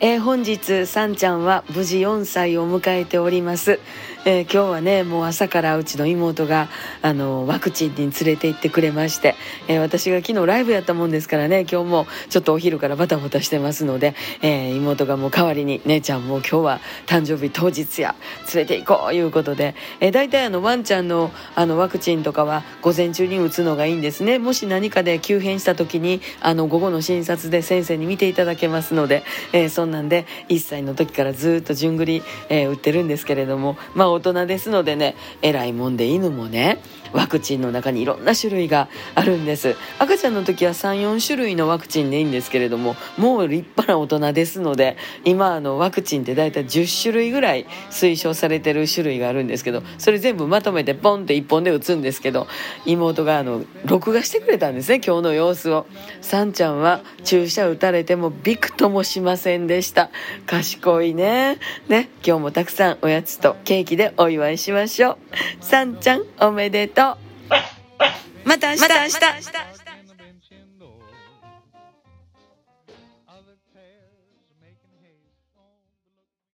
えー、本日さんちゃんは無事4歳を迎えております、えー、今日はねもう朝からうちの妹があのワクチンに連れて行ってくれまして、えー、私が昨日ライブやったもんですからね今日もちょっとお昼からバタバタしてますので、え妹がもう代わりに姉ちゃんもう今日は誕生日当日や連れて行こういうことで、えー、大体あのワンちゃんのあのワクチンとかは午前中に打つのがいいんですね。もし何かで急変した時にあの午後の診察で先生に見ていただけますので、えそんなんで1歳の時からずっと順繰り、えー、売ってるんですけれどもまあ大人ですのでねえらいもんで犬もねワクチンの中にいろんな種類があるんです。赤ちゃんの時は34種類のワクチンでいいんですけれどももう立派な大人ですので今あのワクチンって大体10種類ぐらい推奨されてる種類があるんですけどそれ全部まとめてポンって1本で打つんですけど妹があの録画してくれたんですね今日の様子を。さんちゃんは注射打たれてもびくともしませんでした。賢いね。ね今日もたくさんおやつとケーキでお祝いしましょう。さんちゃんおめでとう。また明日。また明日